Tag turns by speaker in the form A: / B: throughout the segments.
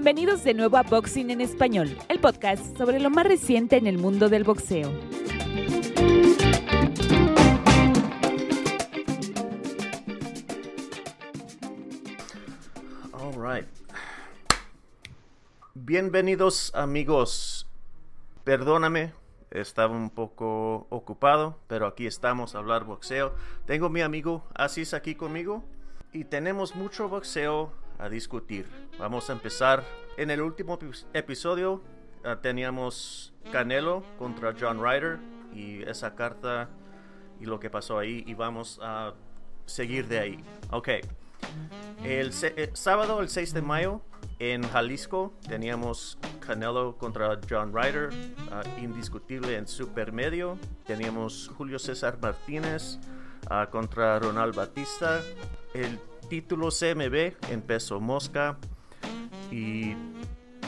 A: Bienvenidos de nuevo a Boxing en Español, el podcast sobre lo más reciente en el mundo del boxeo.
B: All right. Bienvenidos amigos. Perdóname, estaba un poco ocupado, pero aquí estamos a hablar boxeo. Tengo mi amigo Asis aquí conmigo y tenemos mucho boxeo a discutir. Vamos a empezar. En el último episodio uh, teníamos Canelo contra John Ryder y esa carta y lo que pasó ahí y vamos a seguir de ahí. Ok. El, el sábado, el 6 de mayo, en Jalisco teníamos Canelo contra John Ryder, uh, indiscutible en supermedio. Teníamos Julio César Martínez uh, contra Ronald Batista. El título CMB en peso mosca. Y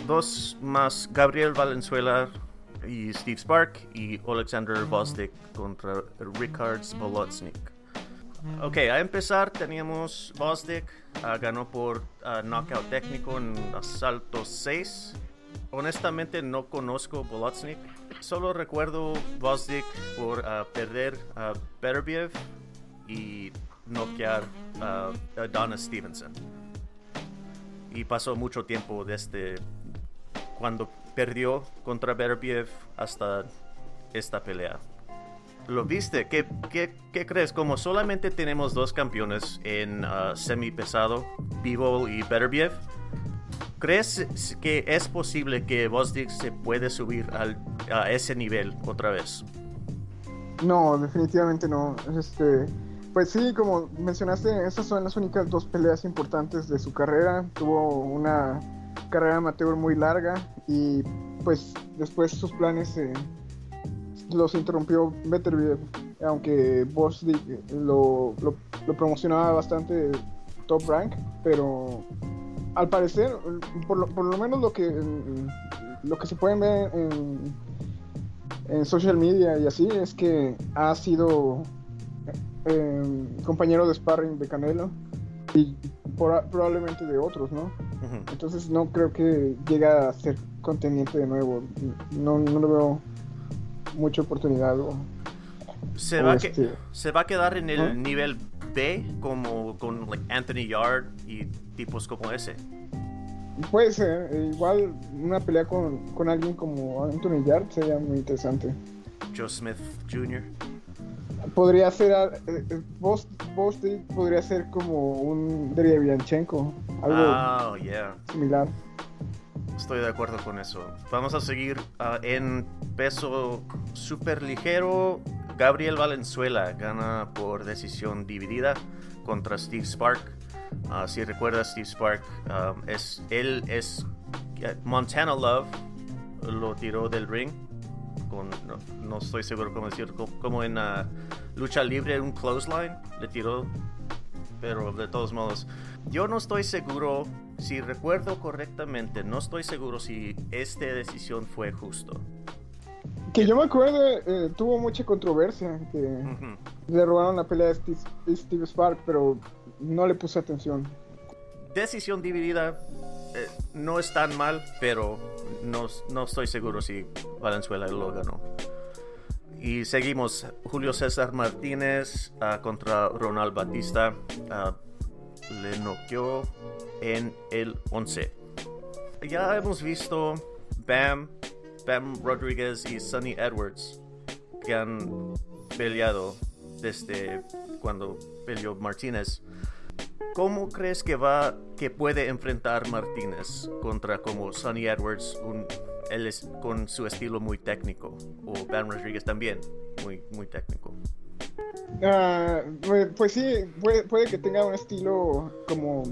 B: dos más, Gabriel Valenzuela y Steve Spark y Alexander Bostic contra Richard Bolotnik. Ok, a empezar teníamos Bostic, uh, ganó por uh, knockout técnico en asalto 6. Honestamente no conozco Bolotnik, solo recuerdo Bostic por uh, perder a Beterbiev y noquear a Donna Stevenson. Y pasó mucho tiempo desde cuando perdió contra Beterbiev hasta esta pelea. ¿Lo viste? ¿Qué, crees? Como solamente tenemos dos campeones en uh, semi pesado, Bivol y Beterbiev, ¿crees que es posible que Bostic se puede subir a ese nivel otra vez?
C: No, definitivamente no. Este, pues sí, como mencionaste, esas son las únicas dos peleas importantes de su carrera. Tuvo una carrera amateur muy larga y pues después sus planes eh, los interrumpió Beterbiev, aunque Bostic lo, lo, lo, promocionaba bastante top rank, pero al parecer, por lo, por lo menos lo que lo que se pueden ver en, en social media y así es que ha sido eh, compañero de sparring de Canelo y por, probablemente de otros, ¿no? Uh -huh. Entonces no creo que llegue a ser contendiente de nuevo. No, no lo veo mucha oportunidad. O,
B: se, o va este... que, se va a quedar en el nivel B como con like, Anthony Yard y tipos como ese.
C: Puede ser, eh, igual una pelea con, con alguien como Anthony Yard sería muy interesante.
B: Joe Smith Jr.
C: Podría ser, eh, Bostic podría ser como un Derevyanchenko, algo
B: oh, yeah.
C: similar.
B: Estoy de acuerdo con eso. Vamos a seguir uh, en peso super ligero. Gabriel Valenzuela gana por decisión dividida contra Steve Spark. Uh, si recuerdas, Steve Spark, um, es, él es Montana Love, lo tiró del ring. Con, no, no, estoy seguro cómo decirlo, como en uh, lucha libre, un clothesline, le tiró. Pero de todos modos, yo no estoy seguro, si recuerdo correctamente, no estoy seguro si esta decisión fue justo.
C: Que yo me acuerdo, eh, tuvo mucha controversia, que uh -huh. le robaron la pelea a Steve, Steve, Spark, pero no le puse atención.
B: Decisión dividida eh, no es tan mal, pero no, no estoy seguro si Valenzuela lo ganó. Y seguimos, Julio César Martínez uh, contra Ronald Batista. Uh, le noqueó en el 11. Ya hemos visto Bam, Bam Rodríguez y Sonny Edwards que han peleado desde cuando peleó Martínez. ¿Cómo crees que va que puede enfrentar Martínez contra como Sonny Edwards, un, él es con su estilo muy técnico, o Bam Rodríguez también muy muy técnico?
C: Uh, pues sí, puede, puede, que tenga un estilo como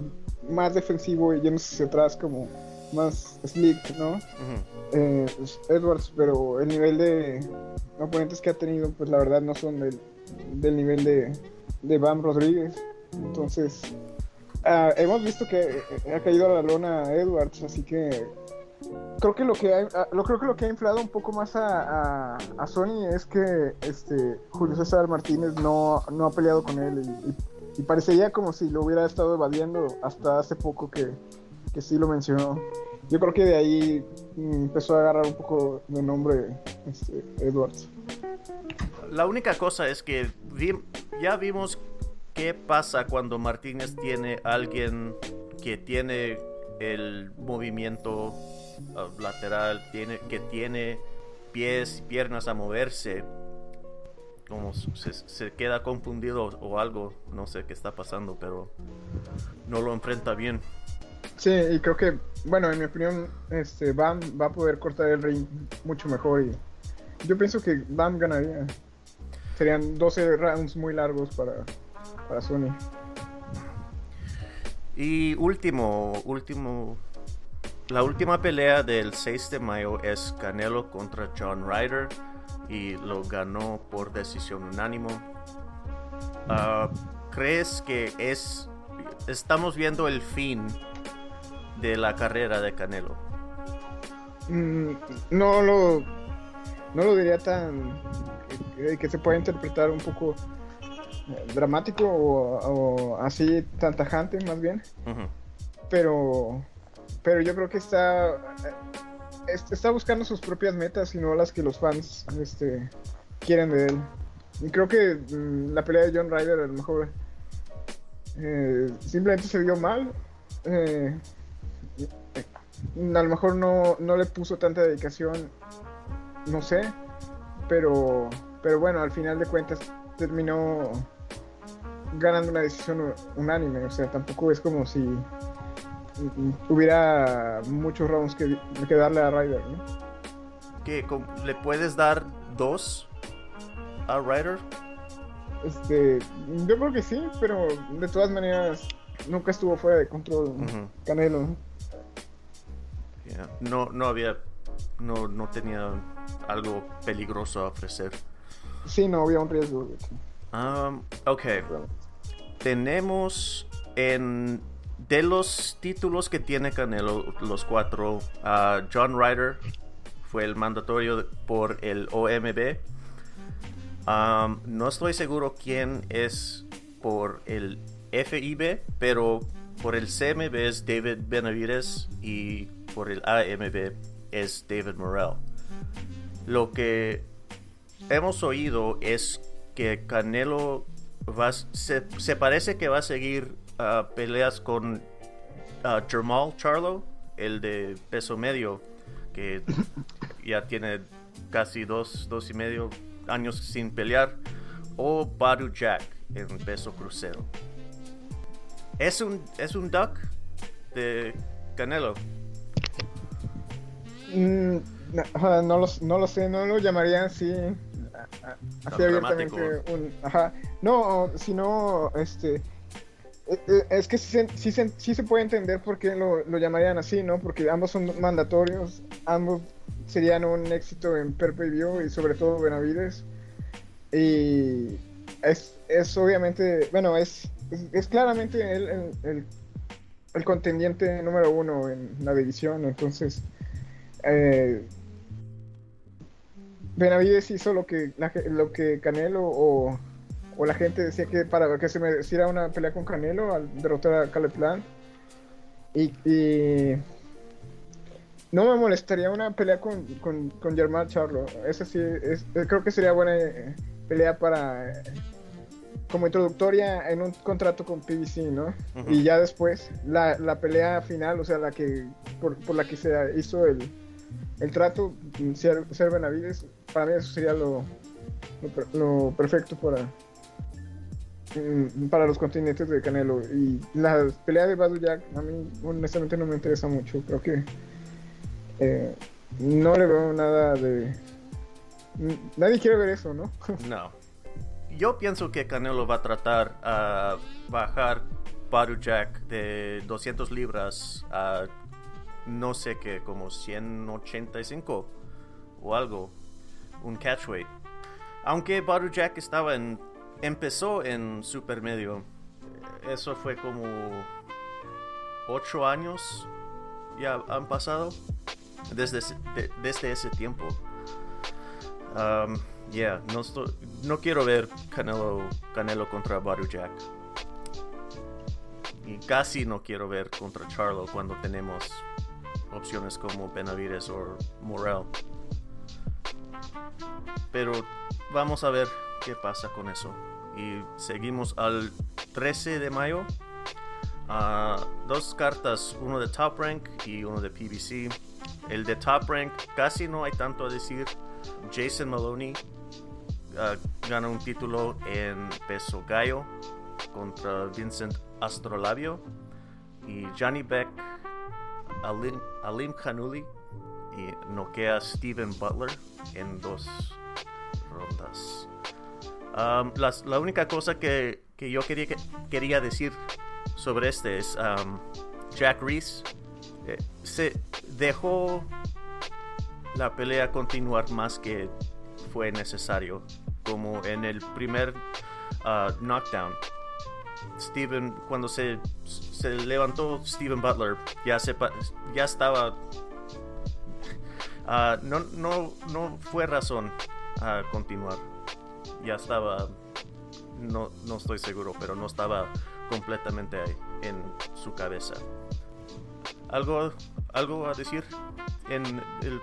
C: más defensivo y yéndose hacia atrás, como más slick, ¿no? Uh -huh. eh, pues Edwards, pero el nivel de oponentes que ha tenido, pues la verdad no son del, del nivel de, de Bam Rodríguez. Entonces, uh, hemos visto que ha caído a la lona Edwards, así que creo que lo que ha, lo creo que lo que ha inflado un poco más a, Sony es que este Julio César Martínez no, no ha peleado con él y, y, parecería como si lo hubiera estado evadiendo hasta hace poco que, que sí lo mencionó. yo creo que de ahí mm, empezó a agarrar un poco de nombre este, Edwards.
B: La única cosa es que ya vimos qué pasa cuando Martínez tiene alguien que tiene el movimiento uh, lateral, tiene, que tiene pies y piernas a moverse. Como se, se, queda confundido o algo, no sé qué está pasando, pero no lo enfrenta bien.
C: Sí, y creo que, bueno, en mi opinión, este Bam va a poder cortar el ring mucho mejor y yo pienso que Bam ganaría. Serían 12 rounds muy largos para, para Sony.
B: Y último, último, la última pelea del 6 de mayo es Canelo contra John Ryder y lo ganó por decisión unánimo. Ah, ¿Crees que es, estamos viendo el fin de la carrera de Canelo?
C: Mm, no lo no lo diría tan que, se pueda interpretar un poco eh, dramático o, así tan tajante más bien. Pero pero yo creo que está eh, está buscando sus propias metas y no las que los fans este quieren de él. Y creo que mm, la pelea de John Ryder a lo mejor eh, simplemente se vio mal a lo mejor no, no le puso tanta dedicación no sé, pero, pero bueno, al final de cuentas terminó ganando una decisión unánime, o sea, tampoco es como si hubiera muchos rounds que, que darle a Ryder, ¿no?
B: ¿Qué? ¿Le puedes dar dos a Ryder?
C: Este, yo creo que sí, pero de todas maneras nunca estuvo fuera de control Canelo.
B: No, no había, no, no tenía algo peligroso a ofrecer.
C: Sí, no había un riesgo.
B: Um, ok. Tenemos en de los títulos que tiene Canelo, los cuatro, John Ryder fue el mandatorio por el OMB. Um, no estoy seguro quién es por el FIB, pero por el CMB es David Benavides y por el AMB es David Morrell. Lo que hemos oído es que Canelo va, se, parece que va a seguir uh, peleas con uh, Charlo, el de peso medio, que ya tiene casi dos, dos y medio años sin pelear, o Baru Jack en peso crucero. ¿Es un, es un duck de Canelo?
C: Mm, no, no, lo, no lo sé, no lo llamaría así, así abiertamente un, ajá, no, sino, este, e, e, es que sí, sí, sí, se puede entender por qué lo, lo, llamarían así, ¿no? Porque ambos son mandatorios, ambos serían un éxito en Perpe View y sobre todo Benavides. Y es, es obviamente, bueno, es, es, claramente el, el, el, contendiente número uno en la división, entonces eh, Benavides hizo lo que, lo que Canelo o, la gente decía que para que se mereciera una pelea con Canelo al derrotar a Caleb Plant. Y, no me molestaría una pelea con, con, con Germán Charlo. Eso sí, creo que sería buena eh, pelea para como introductoria en un contrato con PBC, ¿no? Y ya después la, pelea final, o sea, la que por, por la que se hizo el, el trato, ser, ser Benavides, para mí eso sería lo, lo, perfecto para, mm, para los continentes de Canelo. Y la pelea de Badu Jack, a mí honestamente no me interesa mucho. Creo que eh, no le veo nada de. Nadie quiere ver eso, ¿no?
B: No. Yo pienso que Canelo va a tratar a bajar Badu Jack de 200 libras a no sé qué, como 185 o algo, un catchweight. Aunque Baru Jack estaba en, empezó en super medio, eso fue como 8 años ya han pasado desde, desde ese tiempo. Um, yeah, no, no quiero ver Canelo, Canelo contra Baru Jack. Y casi no quiero ver contra Charlo cuando tenemos opciones como Benavides o Morel. Pero vamos a ver qué pasa con eso. Y seguimos al 13 de mayo. Ah, dos cartas, uno de Top Rank y uno de PBC. El de Top Rank casi no hay tanto a decir. Jason Maloney ah, gana un título en peso gallo contra Vincent Astrolabio y Johnny Beck, Alim, Alim Khanuli y noquea Steven Butler en dos rondas. Um, la única cosa que, que yo quería, quería decir sobre este es um, Jack Reese eh, dejó la pelea continuar más que fue necesario, como en el primer uh, knockdown. Steven, cuando se, se levantó Steven Butler, ya, se, ya estaba... ah, no, no, no fue razón a continuar. Ya estaba... No, no estoy seguro, pero no estaba completamente ahí en su cabeza. ¿Algo, algo a decir en, el-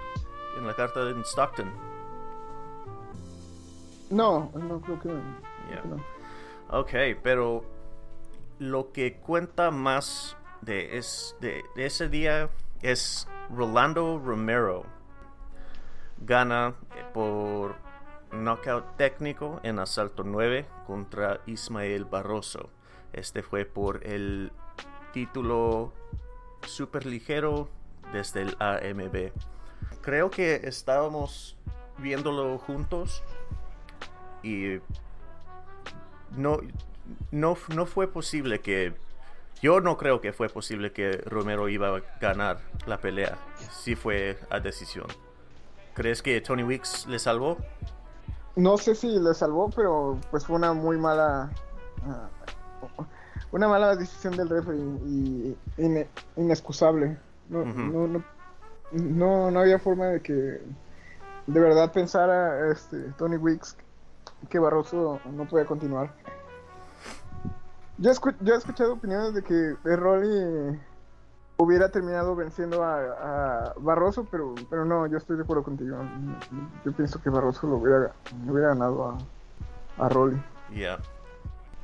B: en la carta de Stockton?
C: No, no creo que.
B: Yeah.
C: que no.
B: Ok, pero lo que cuenta más de, es, de, ese día es Rolando Romero. Gana eh, por knockout técnico en asalto 9 contra Ismael Barroso. Este fue por el título super ligero desde el AMB. Creo que estábamos viéndolo juntos y no, no, no fue posible que. Yo no creo que fue posible que Romero iba a ganar la pelea. Si fue a decisión. ¿Crees que Tony Weeks le salvó?
C: No sé si le salvó, pero pues fue una muy mala. ah, una mala decisión del referee y ine- inexcusable. No, no, no, no había forma de que de verdad pensara este, Tony Weeks que Barroso no podía continuar. Yo, escu- yo he escuchado opiniones de que Rolly hubiera terminado venciendo a, Barroso, pero, pero no, yo estoy de acuerdo contigo. Yo pienso que Barroso lo hubiera, hubiera ganado a, a Rolly.
B: Yeah.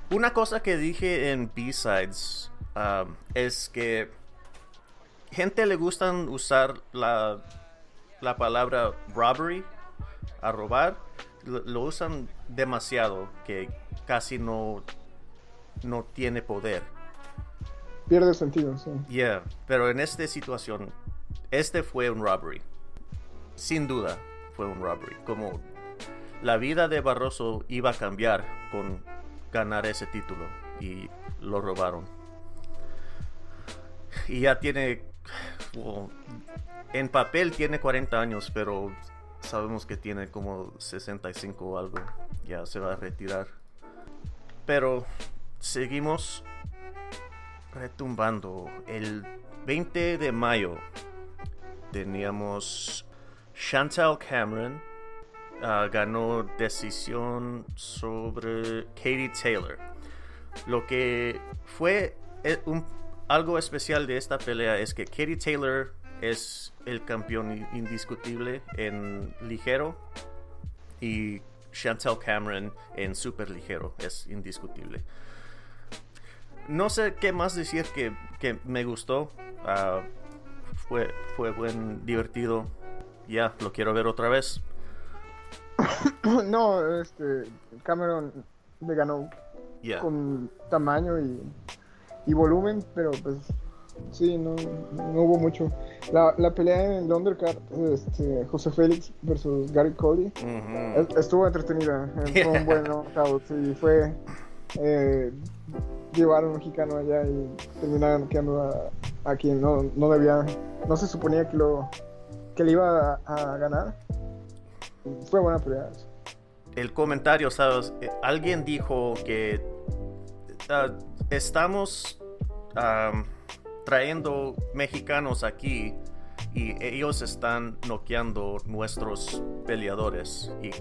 B: Una cosa que dije en B-Sides um, es que gente le gustan usar la, la palabra robbery, a robar, lo usan demasiado, que casi no, no tiene poder.
C: Pierde sentido, sí.
B: Yeah, pero en esta situación, este fue un robbery. Sin duda, fue un robbery. Como la vida de Barroso iba a cambiar con ganar ese título y lo robaron. Y ya tiene, well, en papel tiene 40 años, pero sabemos que tiene como 65 o algo. Ya se va a retirar. Pero seguimos retumbando. El 20 de mayo teníamos Chantal Cameron. ah, ganó decisión sobre Katie Taylor. Lo que fue eh, algo especial de esta pelea es que Katie Taylor es el campeón indiscutible en ligero y Chantal Cameron en super ligero es indiscutible. No sé qué más decir que, que me gustó. Ah, fue, fue buen, divertido. Ya, lo quiero ver otra vez.
C: no, este, Cameron le ganó
B: Ya.
C: con tamaño y, y volumen, pero pues sí, no, no hubo mucho. La, la pelea en el undercard, este, José Félix versus Gary Cody, estuvo entretenida, fue un buen knockout y fue eh, llevar a un mexicano allá y terminar quedando a, quien no, no debía, no se suponía que lo que le iba a, ganar. Fue buena pelea.
B: el comentario, ¿sabes? Eh, Alguien dijo que ah, estamos am, trayendo mexicanos aquí y ellos están noqueando nuestros peleadores y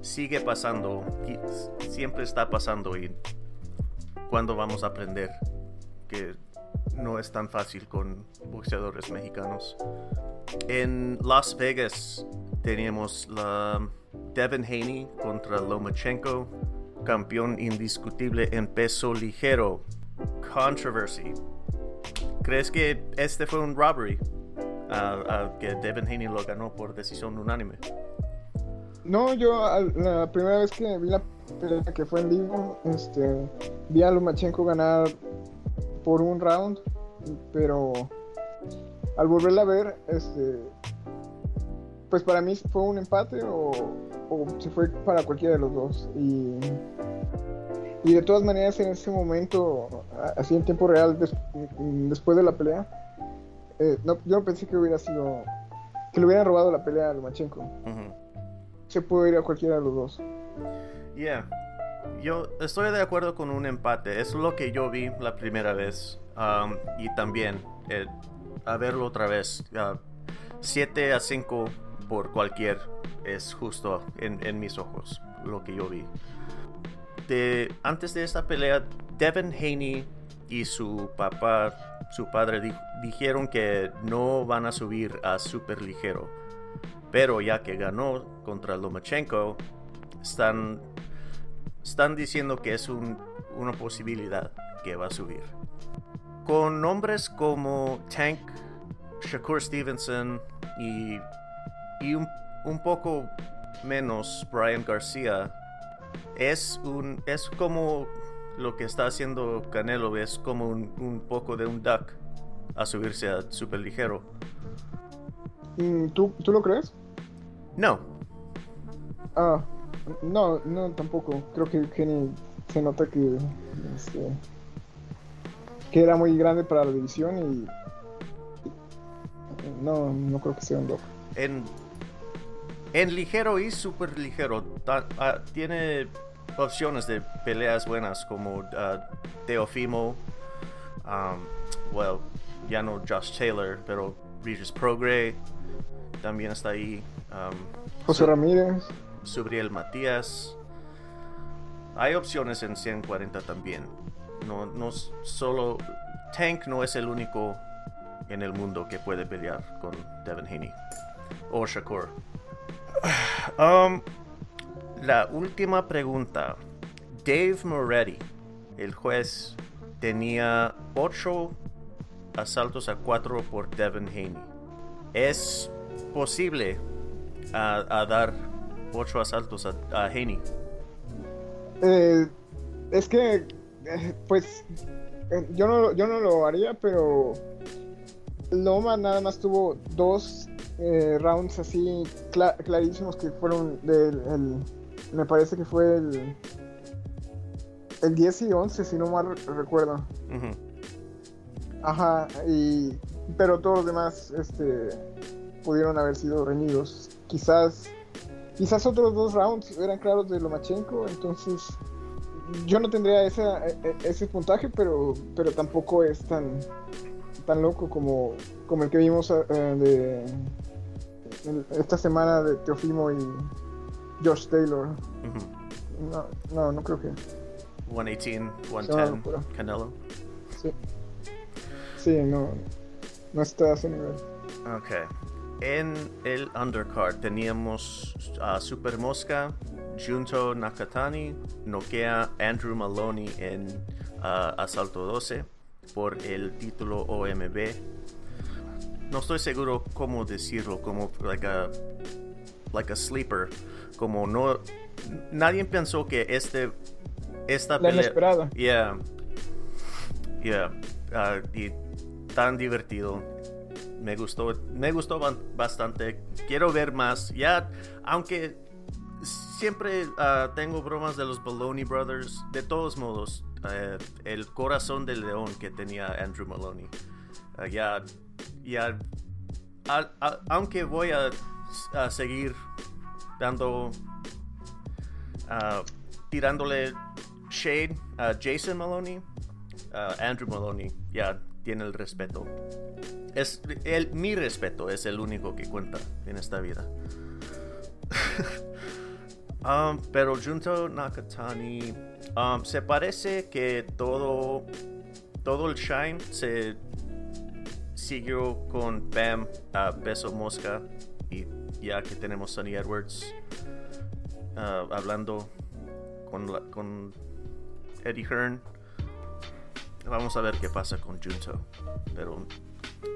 B: sigue pasando, siempre está pasando y cuando vamos a aprender que no es tan fácil con boxeadores mexicanos. En Las Vegas teníamos la Devin Haney contra Lomachenko, campeón indiscutible en peso ligero. Controversy. ¿Crees que este fue un robbery? que Devin Haney lo ganó por decisión unánime.
C: No, yo la primera vez que vi la que fue en vivo, este, vi a Lomachenko ganar por un round, pero al volverla a ver, este, pues para mí fue un empate o, se fue para cualquiera de los dos. Y, y de todas maneras en ese momento, así en tiempo real, después de la pelea, eh, no, yo no pensé que hubiera sido, que le hubieran robado la pelea a Lomachenko. Se pudo ir a cualquiera de los dos.
B: Yeah. Yo estoy de acuerdo con un empate. Es lo que yo vi la primera vez. Um, y también eh, a verlo otra vez. 7 a 5 por cualquier es justo en, mis ojos lo que yo vi. De, antes de esta pelea, Devin Haney y su papá, su padre, dijeron que no van a subir a super ligero. Pero ya que ganó contra Lomachenko, están están diciendo que es una posibilidad que va a subir. Con nombres como Tank, Shakur Stevenson y, y un, poco menos Brian García, es, un, es como lo que está haciendo Canelo, es como un, poco de un duck a subirse a super ligero.
C: Mm, ¿Tú, ¿Tú lo crees?
B: No.
C: Ah, no, no, tampoco. Creo que Kenny se nota que este, que era muy grande para la división y, no, no creo que sea un loco.
B: En, en ligero y super ligero ah, tiene opciones de peleas buenas como uh, Teofimo, um, well, ya no Josh Taylor, pero Regis Progre también está ahí. Um,
C: José Ramírez.
B: Subriel Matías. Hay opciones en 140 también. No, no solo Tank no es el único en el mundo que puede pelear con Devin Haney o Shakur. Um, la última pregunta. Dave Moretti, el juez, tenía 8 asaltos a 4 por Devin Haney. ¿Es posible a dar ocho asaltos a, a Haney?
C: Eh, es que, eh, pues, eh, yo no, yo no lo haría, pero Loma nada más tuvo dos rounds así clarísimos que fueron del, me parece que fue el, el 10 y 11, si no mal recuerdo. Ajá, y, pero todos los demás este, pudieron haber sido reñidos. Quizás Quizás otros dos rounds eran claros de Lomachenko, entonces yo no tendría ese, e, ese puntaje, pero, pero tampoco es tan, tan loco como, como el que vimos eh, de esta semana de Teofimo y Josh Taylor. no, no, no creo que.
B: 118, 110, Canelo.
C: Sí. Sí, no, no está a ese nivel.
B: Ok. En el undercard. Teníamos a Super Mosca, Junto Nakatani, noquea Andrew Maloney en Asalto 12 por el título OMB. No estoy seguro cómo decirlo, como like a, like a sleeper, como no nadie pensó que este esta
C: La pelea
B: yeah. Yeah. Uh, y tan divertido me gustó, me gustó bastante. Quiero ver más. Ya, aunque siempre ah, tengo bromas de los Maloney Brothers, de todos modos, eh, el corazón del león que tenía Andrew Maloney. Ah, ya, ya, aunque voy a, seguir dando, ah, tirándole shade a Jason Maloney, Andrew Maloney, ya tiene el respeto. Es el, mi respeto es el único que cuenta en esta vida. Um, pero Junto Nakatani um, se parece que todo todo el shine se siguió con Bam a peso mosca y ya que tenemos Sonny Edwards ah, hablando con, la- con Eddie Hearn, vamos a ver qué pasa con Junto. Pero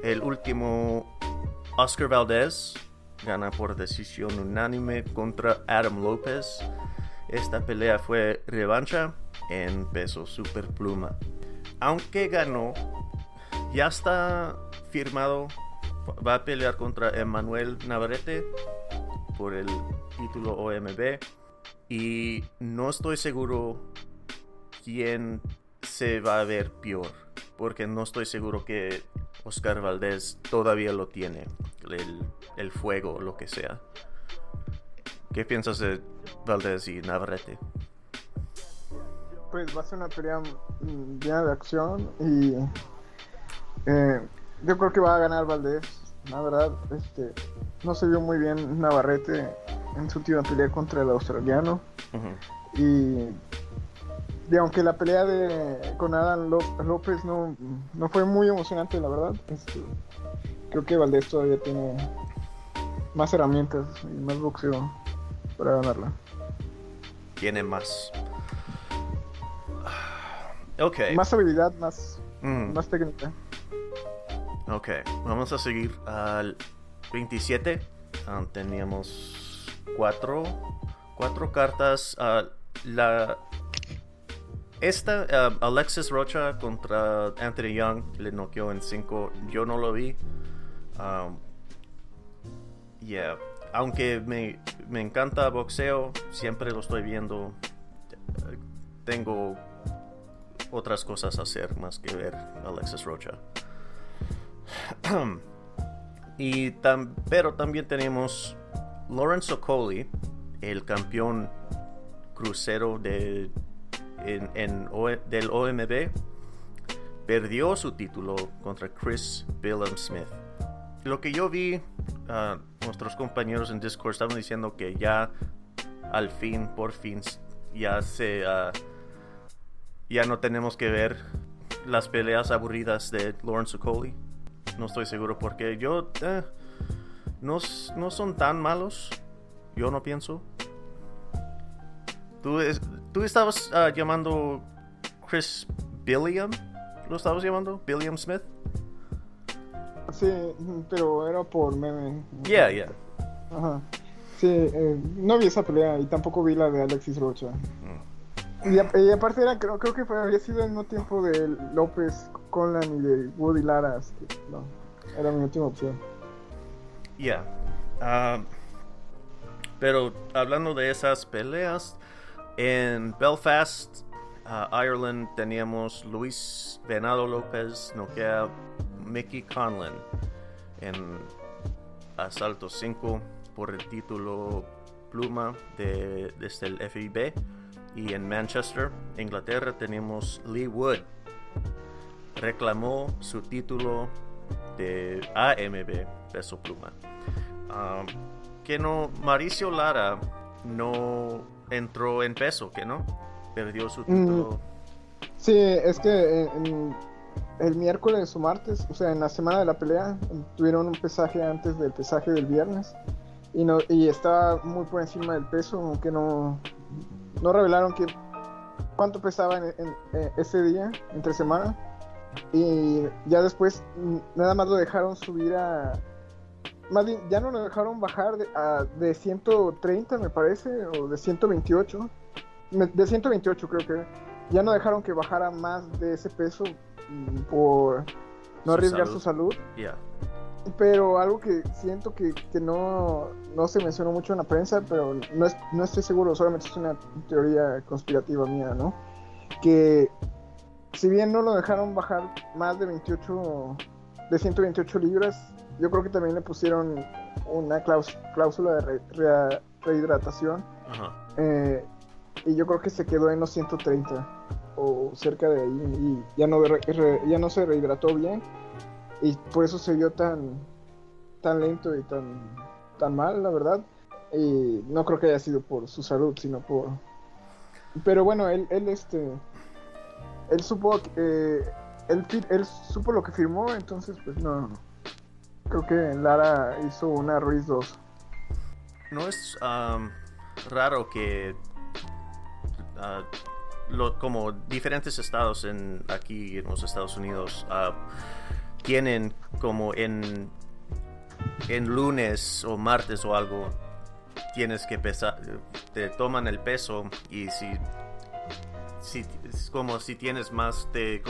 B: el último, Oscar Valdez gana por decisión unánime contra Adam López. Esta pelea fue revancha en peso superpluma. Aunque ganó, ya está firmado. Va a pelear contra Emmanuel Navarrete por el título OMB. Y no estoy seguro quién se va a ver peor. Porque no estoy seguro que Oscar Valdez todavía lo tiene. El, el fuego lo que sea. ¿Qué piensas de Valdez y Navarrete?
C: Pues va a ser una pelea llena de acción y eh, yo creo que va a ganar Valdés. La verdad, este, no se vio muy bien Navarrete en su última pelea contra el australiano y, y aunque la pelea de con Adam Ló- López no, no fue muy emocionante, la verdad, este, creo que Valdés todavía tiene más herramientas y más boxeo para ganarla.
B: Tiene más. Ok.
C: Más habilidad, más,
B: Mm,
C: más técnica.
B: Ok, vamos a seguir al 27. Ah, teníamos cuatro, cuatro cartas. Ah, la, esta, ah, Alexis Rocha contra Anthony Young, le noqueó en 5. Yo no lo vi. Um, yeah. Aunque me, me encanta boxeo, siempre lo estoy viendo. Tengo otras cosas a hacer más que ver Alexis Rocha. y tam- pero también tenemos Lawrence Okoli, el campeón crucero de, en- en O- del OMB, perdió su título contra Chris Billum Smith. Lo que yo vi, ah, nuestros compañeros en Discord estaban diciendo que ya al fin, por fin, ya se ah, ya no tenemos que ver las peleas aburridas de Lawrence Okoli. No estoy seguro porque yo eh, no, no son tan malos. Yo no pienso. ¿Tú, es- tú estabas ah, llamando Chris Billiam? ¿Lo estabas llamando? ¿Billiam Smith?
C: Sí, pero era por meme.
B: Yeah, yeah.
C: Ajá. Sí, eh, no vi esa pelea y tampoco vi la de Alexis Rocha.
B: Mm.
C: Y, a- y aparte era, creo, creo que fue, había sido al mismo tiempo de López Conlan y de Woody Lara. que, no, era mi última opción.
B: Yeah. Ah, pero hablando de esas peleas, en Belfast, ah, Ireland, teníamos Luis Venado López noquea Mickey Conlon en Asalto 5 por el título Pluma de, desde el FIB. Y en Manchester, Inglaterra, tenemos Lee Wood. Reclamó su título de AMB peso pluma. Um, que no, Mauricio Lara no entró en peso, que no, perdió su título.
C: Sí, es que en- el miércoles o martes, o sea, en la semana de la pelea, tuvieron un pesaje antes del pesaje del viernes y no y estaba muy por encima del peso, aunque no no revelaron que cuánto pesaba en, en- eh, ese día entre semana y ya después mm, nada más lo dejaron subir a más bien ya no lo dejaron bajar de, a- de 130 me parece o de 128 Me- de 128 creo que ya no dejaron que bajara más de ese peso mm, por no
B: Su
C: arriesgar
B: salud.
C: su salud
B: Yeah.
C: pero algo que siento que, que no, no se mencionó mucho en la prensa, pero no, es- no estoy seguro, solamente es una teoría conspirativa mía, ¿no? Que si bien no lo dejaron bajar más de 28, de 128 libras, yo creo que también le pusieron una cláusula de re- rehidratación
B: Ajá.
C: eh, y yo creo que se quedó en los 130 o cerca de ahí y ya no, ya no se rehidrató bien y por eso se vio tan tan lento y tan tan mal la verdad y no creo que haya sido por su salud sino por pero bueno él él este él supo que, eh, él, él supo lo que firmó, entonces pues no. Creo que Lara hizo una Ruiz 2.
B: No es raro que ah, como diferentes estados en aquí en los Estados Unidos uh, tienen como en en lunes o martes o algo tienes que pesar te toman el peso y si si es como si tienes más de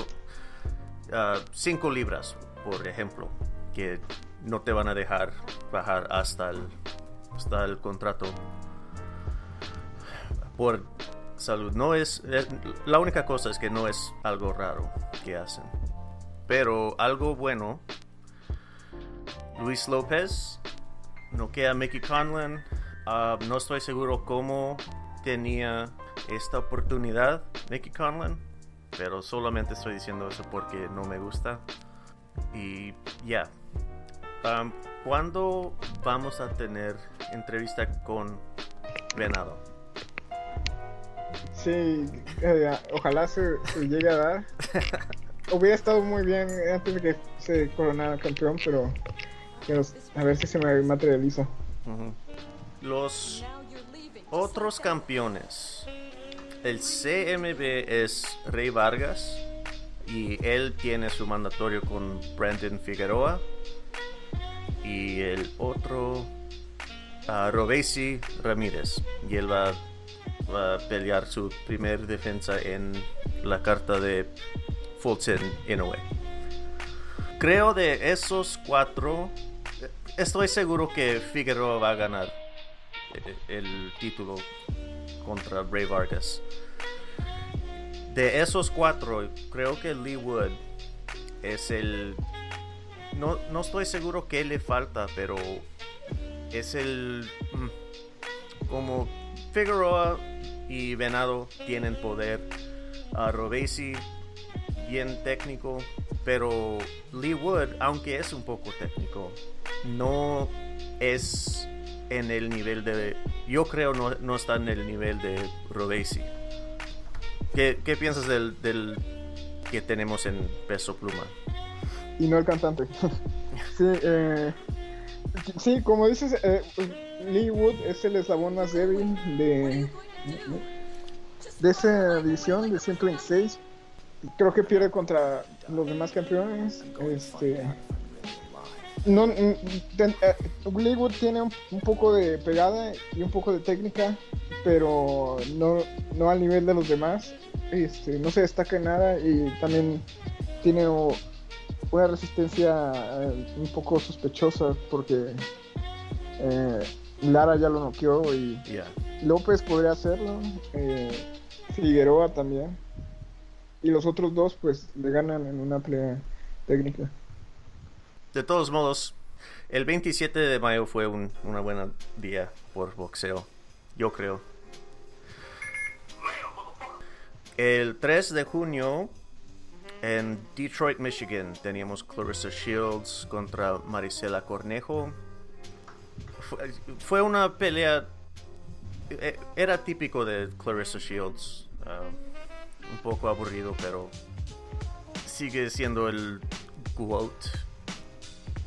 B: 5 libras por ejemplo que no te van a dejar bajar hasta el hasta el contrato por salud. No es, la única cosa es que no es algo raro que hacen. Pero algo bueno. Luis López, no queda Mickey Conlon. Ah, no estoy seguro cómo tenía esta oportunidad Mickey Conlon, pero solamente estoy diciendo eso porque no me gusta. Y ya. Um, ¿Cuándo vamos a tener entrevista con Venado?
C: Sí, eh, ojalá se, llegue a dar. Hubiera estado muy bien antes de que se coronara campeón, pero, a ver si se me materializa.
B: Los otros campeones. El CMB es Rey Vargas y él tiene su mandatorio con Brandon Figueroa. Y el otro, uh, Robesi Ramírez. Y él va a pelear su primer defensa en la carta de Fulton Inoue. Creo de esos cuatro, estoy seguro que Figueroa va a ganar eh, el título contra Bray Vargas. De esos cuatro, creo que Lee Wood es el... No, no estoy seguro qué le falta, pero es el... Mm, como Figueroa y Venado tienen poder. Uh, Robesi, bien técnico, pero Lee Wood, aunque es un poco técnico, no es en el nivel de. Yo creo no, no está en el nivel de Robesi. ¿Qué, ¿Qué, piensas del, del, que tenemos en peso pluma?
C: Y no el cantante. sí, eh, sí, como dices, eh, Lee Wood es el eslabón más débil de, de esa edición de 126 creo que pierde contra los demás campeones este no eh, tiene un, poco de pegada y un poco de técnica pero no, no al nivel de los demás este no se destaca en nada y también tiene una resistencia eh, un poco sospechosa porque eh, Lara ya lo noqueó y López podría hacerlo. Eh, Figueroa también. Y los otros dos, pues, le ganan en una pelea técnica.
B: De todos modos, el 27 de mayo fue un una buena día por boxeo. Yo creo. El 3 de junio en Detroit, Michigan, teníamos Clarissa Shields contra Marisela Cornejo. fue una pelea eh, era típico de Clarissa Shields. Uh, un poco aburrido, pero sigue siendo el quote.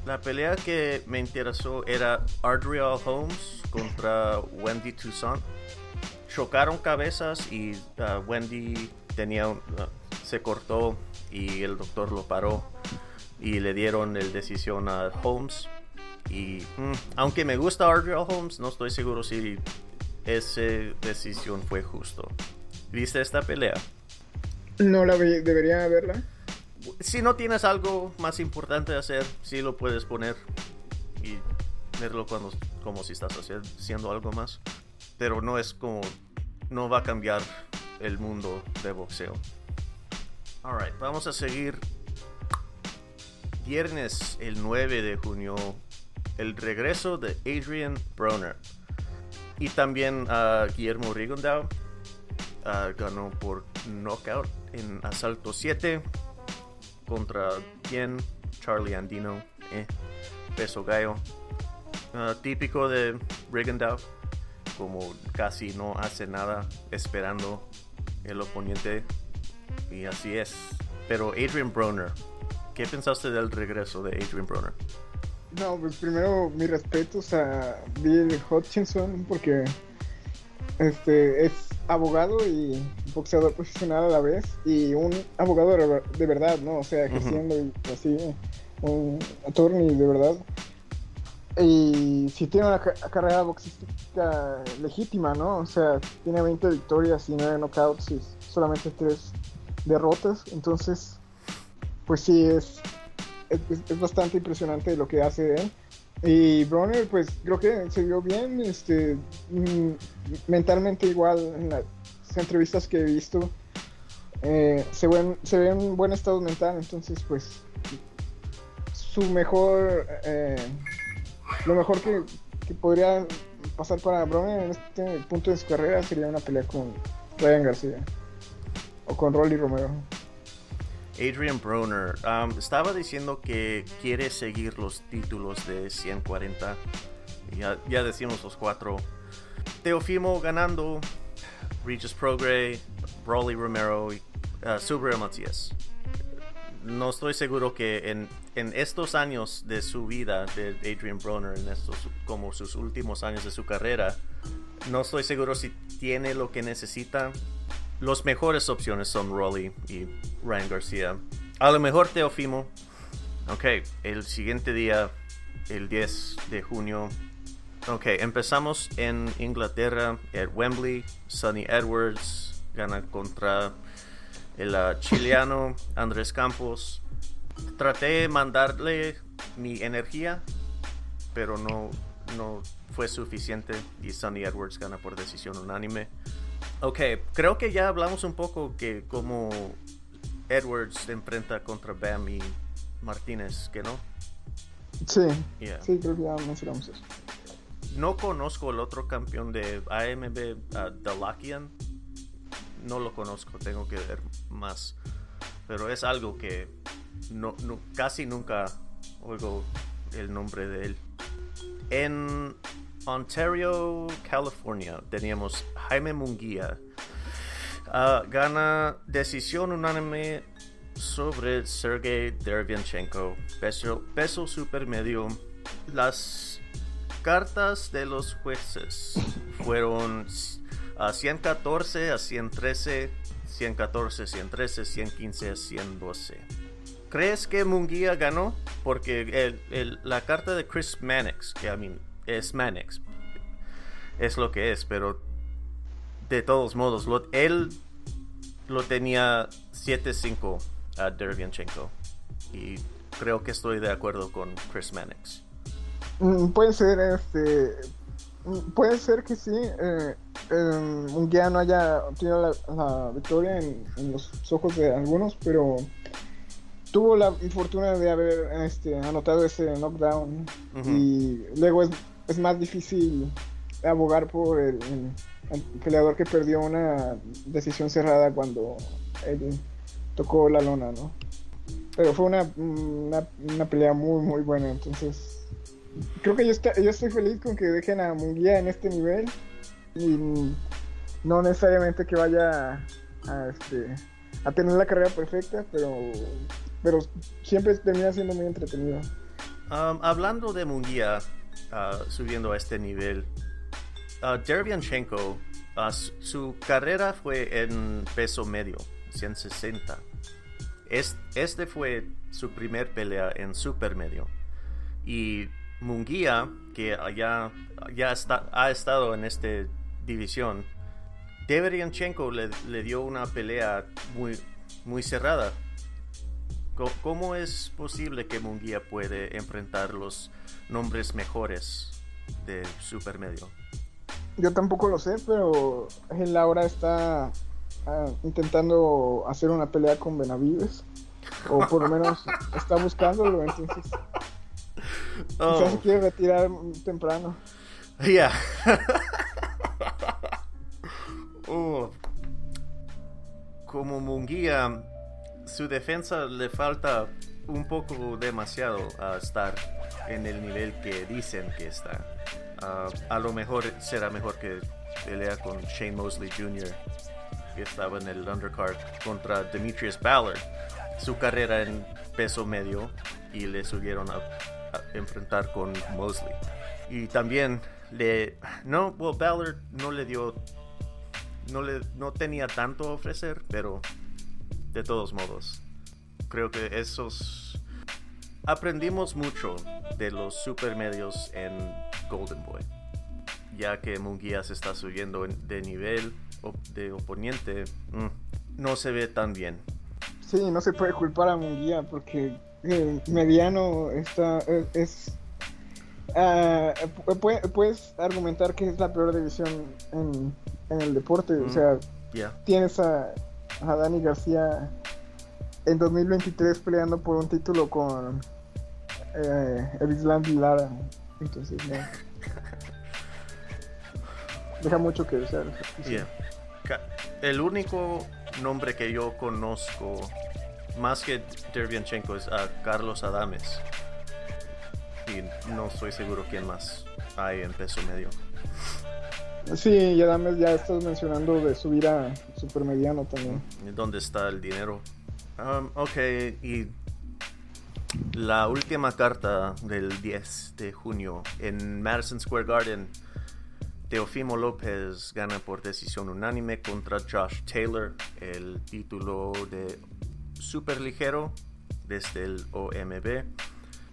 B: La pelea que me interesó era Adriel Holmes contra Wendy Toussaint. Chocaron cabezas y uh, Wendy tenía uh, se cortó y el doctor lo paró y le dieron el decisión a Holmes. Y mm, aunque me gusta Adriel Holmes, no estoy seguro si esa decisión fue justo. ¿Viste esta pelea?
C: No la vi, debería verla.
B: Si no tienes algo más importante de hacer, sí lo puedes poner y verlo cuando, como si estás haciendo algo más. Pero no es como, no va a cambiar el mundo de boxeo. Alright, vamos a seguir. Viernes el 9 de junio, el regreso de Adrian Broner y también uh, Guillermo Rigondeau ganó por knockout en asalto 7 contra quien Charlie Andino, eh, peso gallo. Ah, típico de Rigondeau, como casi no hace nada esperando el oponente. Y así es. pero Adrian Broner, ¿qué pensaste del regreso de Adrian Broner?
C: No, pues primero mis respetos a Bill Hutchinson porque este es abogado y boxeador profesional a la vez y un abogado de verdad, ¿no? O sea, ejerciendo y así, un attorney de verdad. Y si tiene una carrera boxística legítima, ¿no? O sea, tiene 20 victorias y 9 knockouts y solamente 3 derrotas. Entonces, pues sí, es, es, bastante impresionante lo que hace él. Y Bronner, pues creo que se vio bien, este, mm, mentalmente igual en las entrevistas que he visto. Eh, se, se ve en buen estado mental, entonces pues su mejor eh, lo mejor que, podría pasar para Broner en este punto de su carrera sería una pelea con Ryan García o con Rolly Romero.
B: Adrian Broner estaba diciendo que quiere seguir los títulos de 140. Ya, ya decimos los cuatro. Teofimo ganando, Regis Progre, Rolly Romero y uh, Subaru Matías no estoy seguro que en, estos años de su vida de Adrian Broner, en estos como sus últimos años de su carrera, no estoy seguro si tiene lo que necesita. Los mejores opciones son Rolly y Ryan García. A lo mejor Teofimo. Ok, el siguiente día, el 10 de junio. Ok, empezamos en Inglaterra, en Wembley. Sonny Edwards gana contra el uh, chileano Andrés Campos. Traté de mandarle mi energía, pero no, no fue suficiente y Sonny Edwards gana por decisión unánime. Ok, creo que ya hablamos un poco que como Edwards se enfrenta contra Bam y Martínez, ¿que no?
C: Sí, sí, creo que ya mencionamos eso.
B: No conozco el otro campeón de AMB, uh, Dalakian no lo conozco, tengo que ver más. Pero es algo que no, casi nunca oigo el nombre de él. En Ontario, California, teníamos Jaime Munguía. Ah, gana decisión unánime sobre Sergei Dervianchenko. Peso, peso super medio. Las cartas de los jueces fueron a 114, a 113, 114, 113, 115, 112. ¿Crees que Munguía ganó? Porque la carta de Chris Mannix, que a mí es Mannix, es lo que es, pero de todos modos, él lo tenía 7-5 a Dervianchenko. Y creo que estoy de acuerdo con Chris Mannix.
C: Mm, puede ser, este, puede ser que sí. Eh, un guía no haya obtenido la, victoria en, los ojos de algunos, pero tuvo la fortuna de haber este, anotado ese knockdown y luego es, más difícil abogar por el, peleador que perdió una decisión cerrada cuando él tocó la lona, ¿no? Pero fue una, una, pelea muy, muy buena, entonces creo que yo, yo estoy feliz con que dejen a Munguía en este nivel y no necesariamente que vaya a, este, a tener la carrera perfecta, pero, pero siempre termina siendo muy entretenido.
B: Um, hablando de Munguía, uh, subiendo a este nivel, uh, su carrera fue en peso medio, 160. este fue su primer pelea en super medio. Y Munguía, que ya, ya está, ha estado en este división, Deveryanchenko le, le dio una pelea muy, muy cerrada. ¿Cómo es posible que Munguía puede enfrentar los nombres mejores de supermedio?
C: Yo tampoco lo sé, pero él ahora está ah, intentando hacer una pelea con Benavides. O por lo menos está buscándolo, entonces. Oh. se quiere retirar temprano.
B: Ya. Oh. Como Munguía, su defensa le falta un poco demasiado a estar en el nivel que dicen que está. Ah, a lo mejor será mejor que pelea con Shane Mosley Jr., que estaba en el undercard contra Demetrius Ballard. su carrera en peso medio y le subieron a, enfrentar con Mosley. Y también le no, Ballard no le dio no le no tenía tanto a ofrecer, pero de todos modos creo que esos aprendimos mucho de los supermedios en Golden Boy, ya que Munguía se está subiendo en- de nivel de oponente, mm, no se ve tan bien.
C: Sí, no se puede culpar a Munguía porque eh, mediano está es, es- ah, pu- pu- puedes argumentar que es la peor división en, en el deporte, o
B: Mm.
C: sea, tienes a, a Dani García en 2023 peleando por un título con eh, Erisland Lara, entonces no. Deja mucho que desear.
B: Yeah. El único nombre que yo conozco más que Dervianchenko es a Carlos Adames. Y no estoy seguro quién más hay en peso medio.
C: Sí, y además ya estás mencionando de subir a supermediano también.
B: ¿Dónde está el dinero? Um, ok, y la última carta del 10 de junio en Madison Square Garden. Teofimo López gana por decisión unánime contra Josh Taylor el título de super ligero desde el OMB.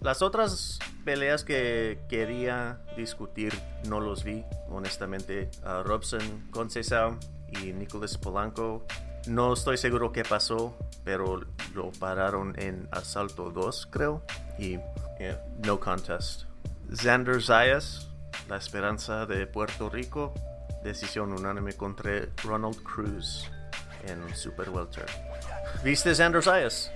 B: Las otras peleas que quería discutir no los vi, honestamente. A Robson Conceição y Nicolas Polanco. No estoy seguro qué pasó, pero lo pararon en asalto 2, creo. Y yeah, no contest. Xander Zayas, la esperanza de Puerto Rico. Decisión unánime contra Ronald Cruz en Super Welter. ¿Viste Xander Zayas?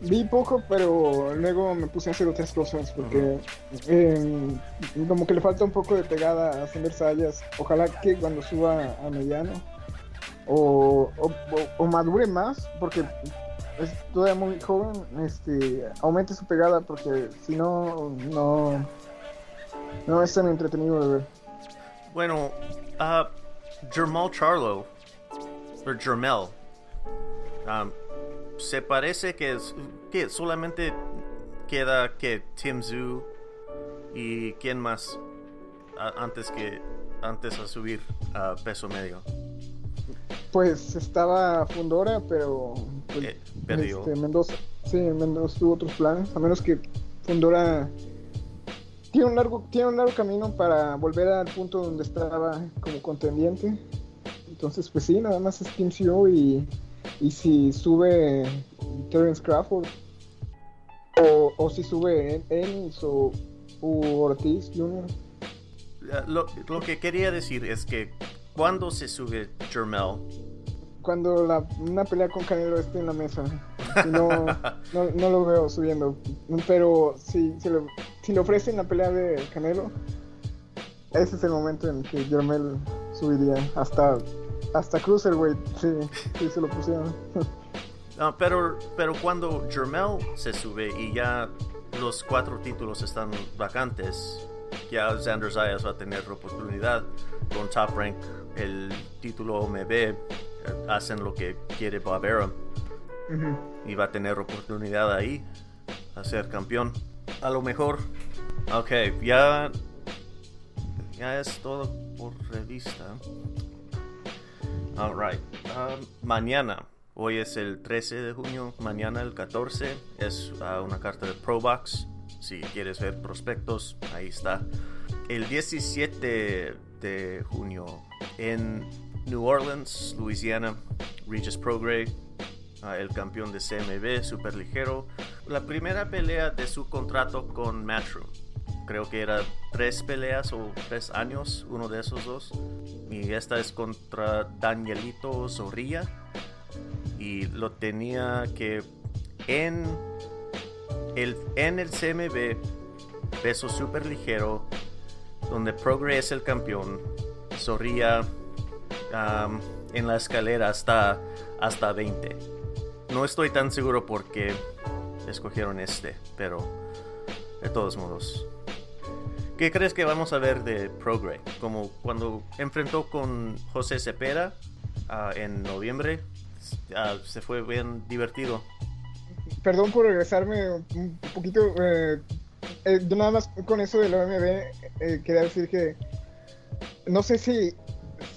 C: Vi poco, pero luego me puse a hacer otras cosas porque eh, como que le falta un poco de pegada a Sander Sayas. Ojalá que cuando suba a mediano o, o, madure más, porque es todavía muy joven, este, aumente su pegada, porque si no, no, no es tan entretenido de ver.
B: Bueno, ah, Jermel Charlo, o Jermel, um, se parece que, es, que solamente queda que Tim Zhu y quién más a- antes que antes a subir a peso medio.
C: Pues estaba Fundora, pero pues,
B: Eh, perdió.
C: Este, Mendoza, sí, Mendoza tuvo otros planes, a menos que Fundora tiene un largo, tiene un largo camino para volver al punto donde estaba como contendiente. Entonces, pues sí, nada más es Team CO y, y si sube Terence Crawford o, o si sube Ennis o Ortiz Jr.
B: Lo, lo que quería decir es que cuando se sube Jermel,
C: Cuando la, una pelea con Canelo esté en la mesa. No, no, no lo veo subiendo. Pero si, si, le, si le ofrecen la pelea de Canelo, ese es el momento en que Jermel subiría. Hasta, hasta Cruiserweight, sí, sí se lo pusieron.
B: Pero, pero cuando Jermel se sube y ya los cuatro títulos están vacantes, ya Xander Zayas va a tener oportunidad con Top Rank, el título OMB, eh, hacen lo que quiere Barbera
C: Ujú.
B: y va a tener oportunidad ahí a ser campeón. A lo mejor, ok, ya, ya es todo por revista. Alright, um, mañana, hoy es el 13 de junio, mañana el 14 es uh, una carta de Probox. Si quieres ver prospectos, ahí está. El 17 de junio en New Orleans, Louisiana, Regis Prograde, uh, el campeón de CMB super ligero. La primera pelea de su contrato con Matchroom. Creo que era tres peleas o tres años, uno de esos dos. Y esta es contra Danielito Zorrilla. Y lo tenía que en el, en el CMB, peso super ligero, donde Progre es el campeón. Zorrilla en la escalera hasta, hasta 20. No estoy tan seguro por qué escogieron este, pero de todos modos. ¿Qué crees que vamos a ver de Progre? Como cuando enfrentó con José Cepeda ah, en noviembre, ah, se fue bien divertido.
C: Perdón por regresarme un poquito. Eh, eh, yo nada más con eso del OMB eh, quería decir que no sé si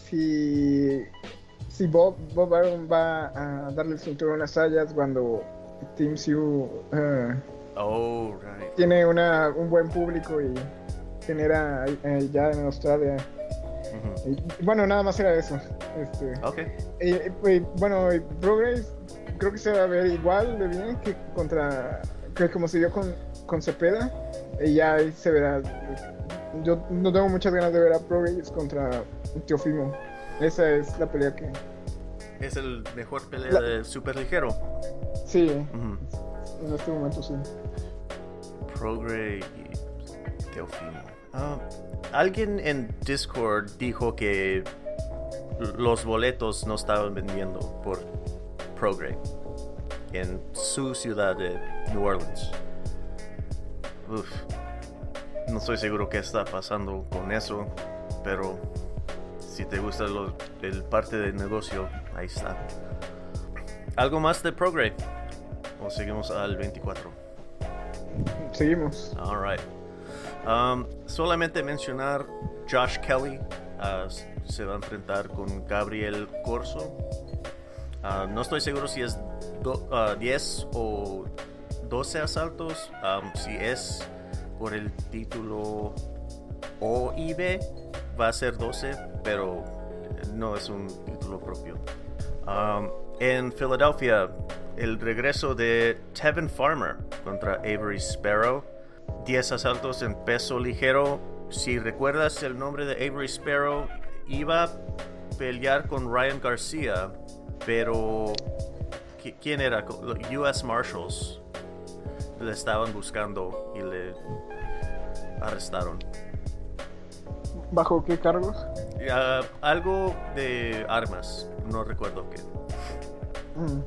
C: si si Bob Bob Aaron va a darle el cinturón a Sayas cuando Team Sue
B: oh, right.
C: tiene una, un buen público y genera ya en Australia. y, bueno, nada más era eso. Este,
B: ok.
C: Y, bueno, Progress creo que se va a ver igual de bien que contra que como se dio con, con Cepeda y ya ahí se verá. Yo no tengo muchas ganas de ver a Progress contra Teofimo. Esa es la pelea que
B: es el mejor pelea de super ligero
C: sí en este momento sí.
B: Progress y Teofimo ah, alguien en Discord dijo que los boletos no estaban vendiendo por Progress en su ciudad de New Orleans. Uf, no estoy seguro qué está pasando con eso, pero si te gusta el parte del negocio, ahí está. ¿Algo más de Progress? ¿O seguimos al 24?
C: Seguimos.
B: Alright. Um, solamente mencionar Josh Kelly uh, se va a enfrentar con Gabriel Corso. Uh, no estoy seguro si es 10 o 12 asaltos. si es por el título OIB, va a ser 12, pero no es un título propio. en Filadelfia, el regreso de Tevin Farmer contra Avery Sparrow. 10 asaltos en peso ligero. Si recuerdas el nombre de Avery Sparrow, iba a pelear con Ryan García, pero ¿Quién era? US Marshals le estaban buscando y le arrestaron.
C: ¿Bajo qué cargos?
B: algo de armas, no recuerdo qué. Mm.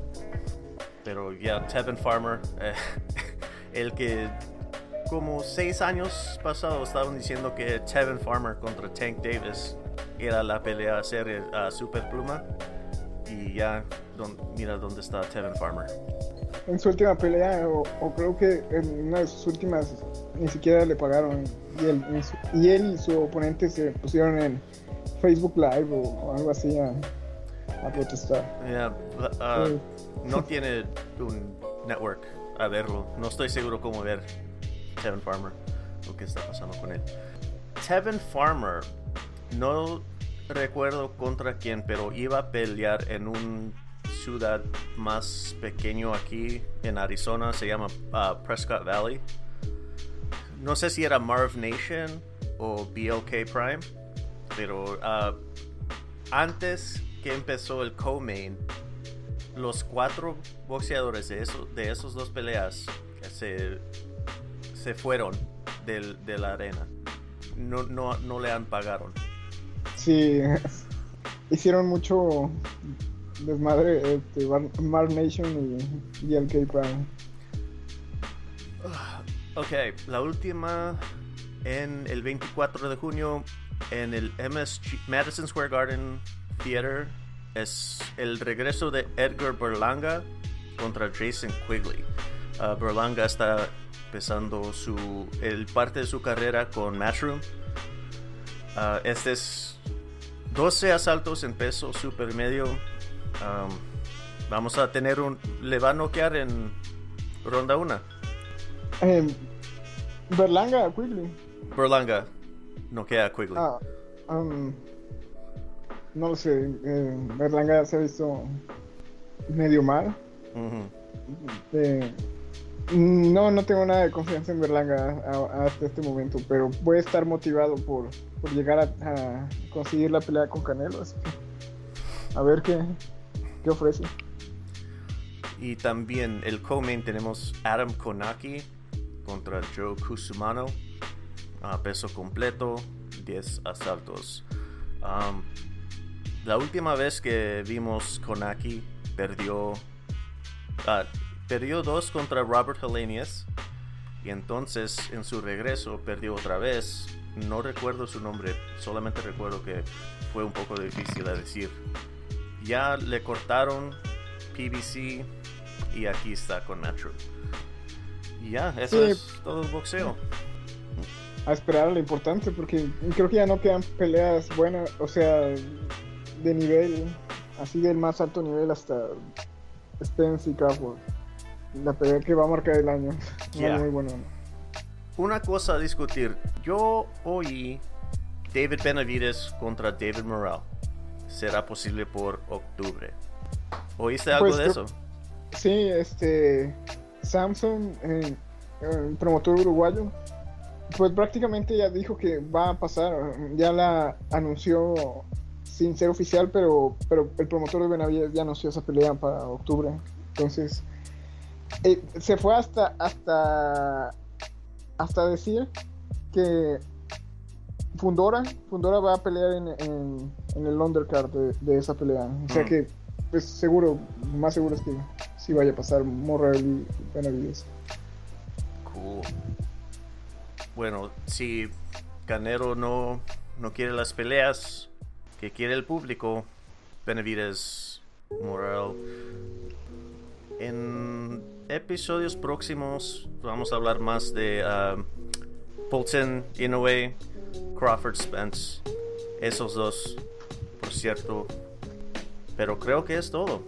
B: Pero ya, Tevin Farmer, eh, el que como seis años pasados estaban diciendo que Tevin Farmer contra Tank Davis era la pelea serie a Super Pluma y ya mira dónde está Tevin Farmer.
C: En su última pelea, o, creo que en una de sus últimas, ni siquiera le pagaron. Y él, y, él y su oponente se pusieron en Facebook Live o, algo así a, protestar.
B: Uh, no tiene un network a verlo. No estoy seguro cómo ver Tevin Farmer, lo que está pasando con él. Tevin Farmer no recuerdo contra quién, pero iba a pelear en un ciudad más pequeño aquí en Arizona, se llama uh, Prescott Valley. No sé si era Marv Nation o BLK Prime, pero uh, antes que empezó el co-main, los cuatro boxeadores de, eso, de esos dos peleas se, se fueron de la arena. No, no, no le han pagaron.
C: Sí, hicieron mucho desmadre este, Mar Nation y, el K-Prime.
B: Ok, la última en el 24 de junio en el MSG, Madison Square Garden Theater es el regreso de Edgar Berlanga contra Jason Quigley. Uh, Berlanga está empezando su, el parte de su carrera con Matchroom. Uh, este es 12 asaltos en peso super medio. vamos a tener un. Le va a noquear en ronda 1.
C: Eh, Berlanga Quigley.
B: Berlanga noquea a Quigley.
C: Ah, no lo sé. Eh, Berlanga se ha visto medio mal. No, no tengo nada de confianza en Berlanga hasta este momento, pero a estar motivado por, llegar a, conseguir la pelea con Canelo. a ver qué, qué ofrece.
B: Y también el co-main tenemos Adam Konaki contra Joe Kusumano a peso completo, 10 asaltos. la última vez que vimos Konaki perdió ah, Perdió dos contra Robert Hellenius y entonces en su regreso perdió otra vez. No recuerdo su nombre, solamente recuerdo que fue un poco difícil de decir. Ya le cortaron PBC y aquí está con Natural. Y ya, eso es todo el boxeo.
C: A esperar a lo importante, porque creo que ya no quedan peleas buenas, o sea, de nivel, así del más alto nivel hasta Spence y Crawford. La pelea que va a marcar el año. Muy bueno.
B: Una cosa a discutir. Yo oí David Benavides contra David Morrell. Será posible por octubre. ¿Oíste algo pues de eso?
C: Sí, este. Samsung, eh, el promotor uruguayo, pues prácticamente ya dijo que va a pasar. Ya la anunció sin ser oficial, pero, pero el promotor de Benavides ya anunció esa pelea para octubre. Entonces, eh, se fue hasta, hasta, hasta decir que Fundora, Fundora va a pelear en, en, el undercard de, esa pelea. O sea mm. que, pues seguro, más seguro es que sí vaya a pasar Morrell y Benavides.
B: Cool. Bueno, si Canero no, no quiere las peleas que quiere el público, Benavides, Morrell. En episodios próximos vamos a hablar más de uh, Polton, Inoue Crawford Spence. Esos dos, por cierto. Pero creo que es todo.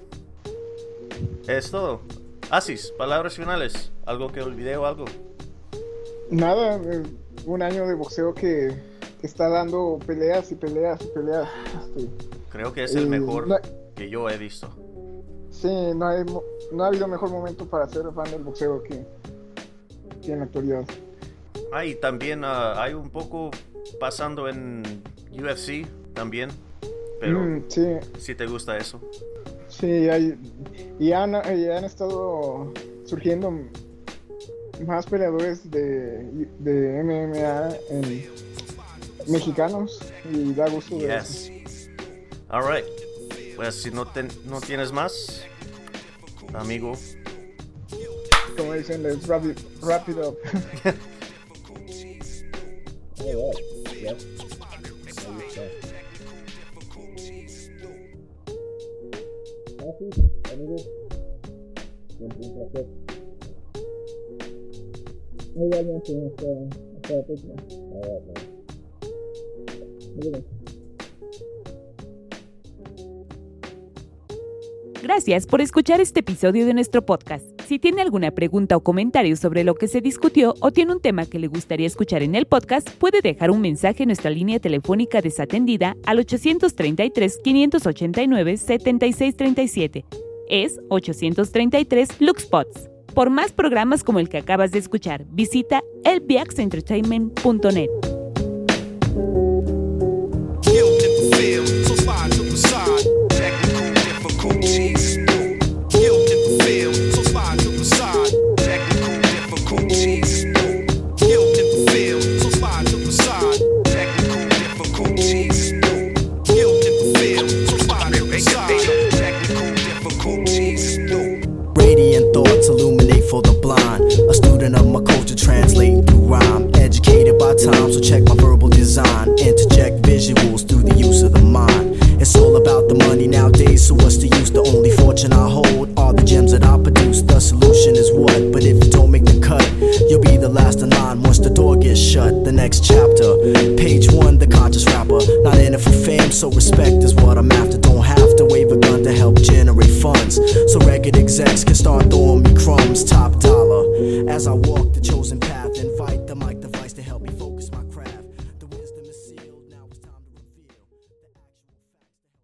B: Es todo. Asis, palabras finales. ¿Algo que olvidé o algo?
C: Nada, eh, un año de boxeo que, está dando peleas y peleas y peleas. Este,
B: creo que es el mejor que yo he visto.
C: Sí, no, hay, no ha habido mejor momento para ser fan del boxeo que, en la actualidad.
B: Ah, y también ah, hay un poco pasando en UFC también. Pero mm, si te gusta eso.
C: Sí, hay, y han, han estado surgiendo más peleadores de, de MMA mexicanos y da gusto
B: ver eso. Alright. Pues si no, no tienes más, amigo.
C: Como dicen, let's wrap it, wrap it up.
A: Gracias por escuchar este episodio de nuestro podcast. Si tiene alguna pregunta o comentario sobre lo que se discutió o tiene un tema que le gustaría escuchar en el podcast, puede dejar un mensaje en nuestra línea telefónica desatendida al 833-589-7637. Es 833 LuxPots. Por más programas como el que acabas de escuchar, visita elviaxentertainment.net. A student of my culture, translating through rhyme. Educated by time, so check my verbal design. Interject visuals through the use of the mind. It's all about the money nowadays, so what's the use? The only fortune I hold are the gems that I produce. The solution is what? But if you don't make the cut, you'll be the last in line once the door gets shut. The next chapter, page one, the conscious rapper. Not in it for fame, so respect is what I'm after. Don't have to wave a gun to help generate funds. So record execs can start throwing me crumbs, top dollar. As I walk the chosen path